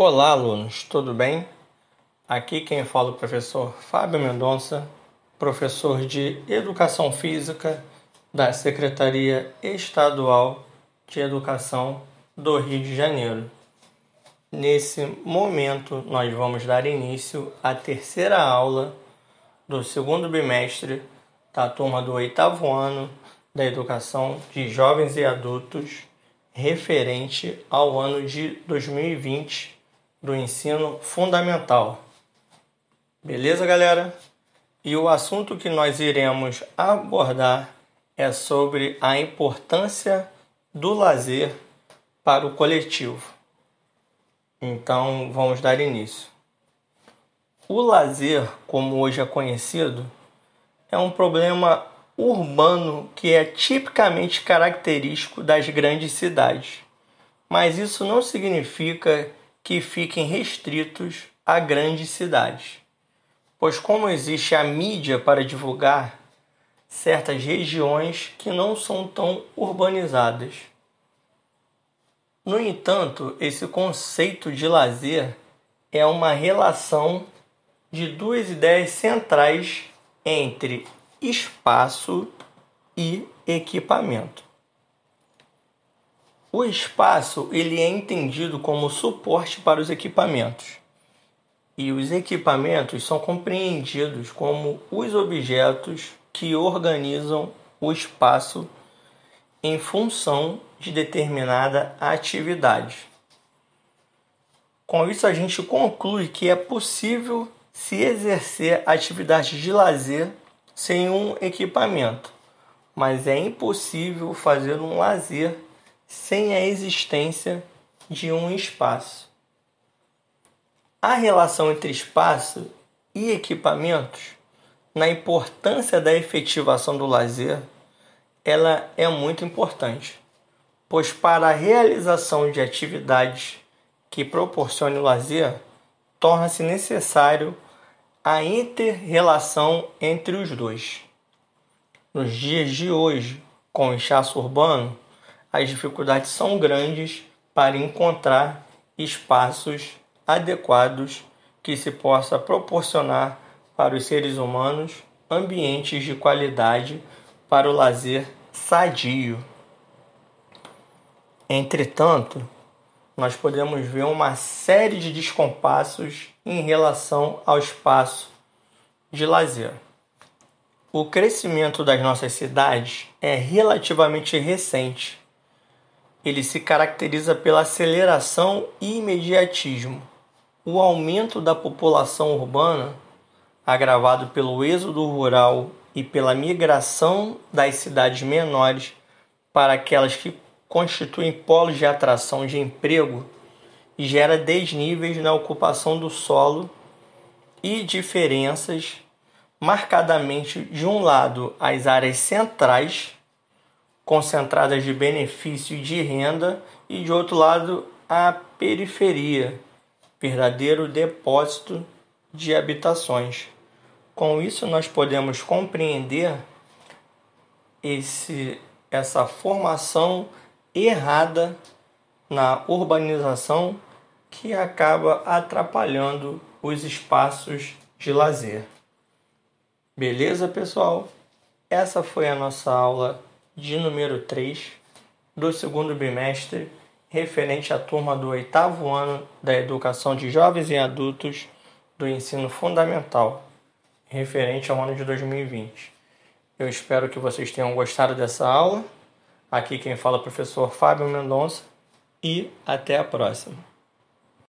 Olá, alunos, tudo bem? Aqui quem fala é o professor Fábio Mendonça, professor de Educação Física da Secretaria Estadual de Educação do Rio de Janeiro. Nesse momento, nós vamos dar início à terceira aula do segundo bimestre da turma do oitavo ano da Educação de Jovens e Adultos, referente ao ano de 2020 do ensino fundamental. Beleza, galera? E o assunto que nós iremos abordar é sobre a importância do lazer para o coletivo. Então, vamos dar início. O lazer, como hoje é conhecido, é um problema urbano que é tipicamente característico das grandes cidades. Mas isso não significa que fiquem restritos a grandes cidades. Pois, como existe a mídia para divulgar certas regiões que não são tão urbanizadas. No entanto, esse conceito de lazer é uma relação de duas ideias centrais entre espaço e equipamento. O espaço ele é entendido como suporte para os equipamentos. E os equipamentos são compreendidos como os objetos que organizam o espaço em função de determinada atividade. Com isso, a gente conclui que é possível se exercer atividades de lazer sem um equipamento, mas é impossível fazer um lazer sem a existência de um espaço. A relação entre espaço e equipamentos, na importância da efetivação do lazer, ela é muito importante, pois para a realização de atividades que proporcionem o lazer, torna-se necessário a inter-relação entre os dois. Nos dias de hoje, com o inchaço urbano, as dificuldades são grandes para encontrar espaços adequados que se possa proporcionar para os seres humanos ambientes de qualidade para o lazer sadio. Entretanto, nós podemos ver uma série de descompassos em relação ao espaço de lazer. O crescimento das nossas cidades é relativamente recente ele se caracteriza pela aceleração e imediatismo. O aumento da população urbana, agravado pelo êxodo rural e pela migração das cidades menores para aquelas que constituem polos de atração de emprego, gera desníveis na ocupação do solo e diferenças marcadamente de um lado as áreas centrais concentradas de benefício e de renda, e de outro lado, a periferia, verdadeiro depósito de habitações. Com isso, nós podemos compreender esse, essa formação errada na urbanização que acaba atrapalhando os espaços de lazer. Beleza, pessoal? Essa foi a nossa aula de número 3 do segundo bimestre, referente à turma do oitavo ano da Educação de Jovens e Adultos do Ensino Fundamental, referente ao ano de 2020. Eu espero que vocês tenham gostado dessa aula. Aqui quem fala é o professor Fábio Mendonça e até a próxima.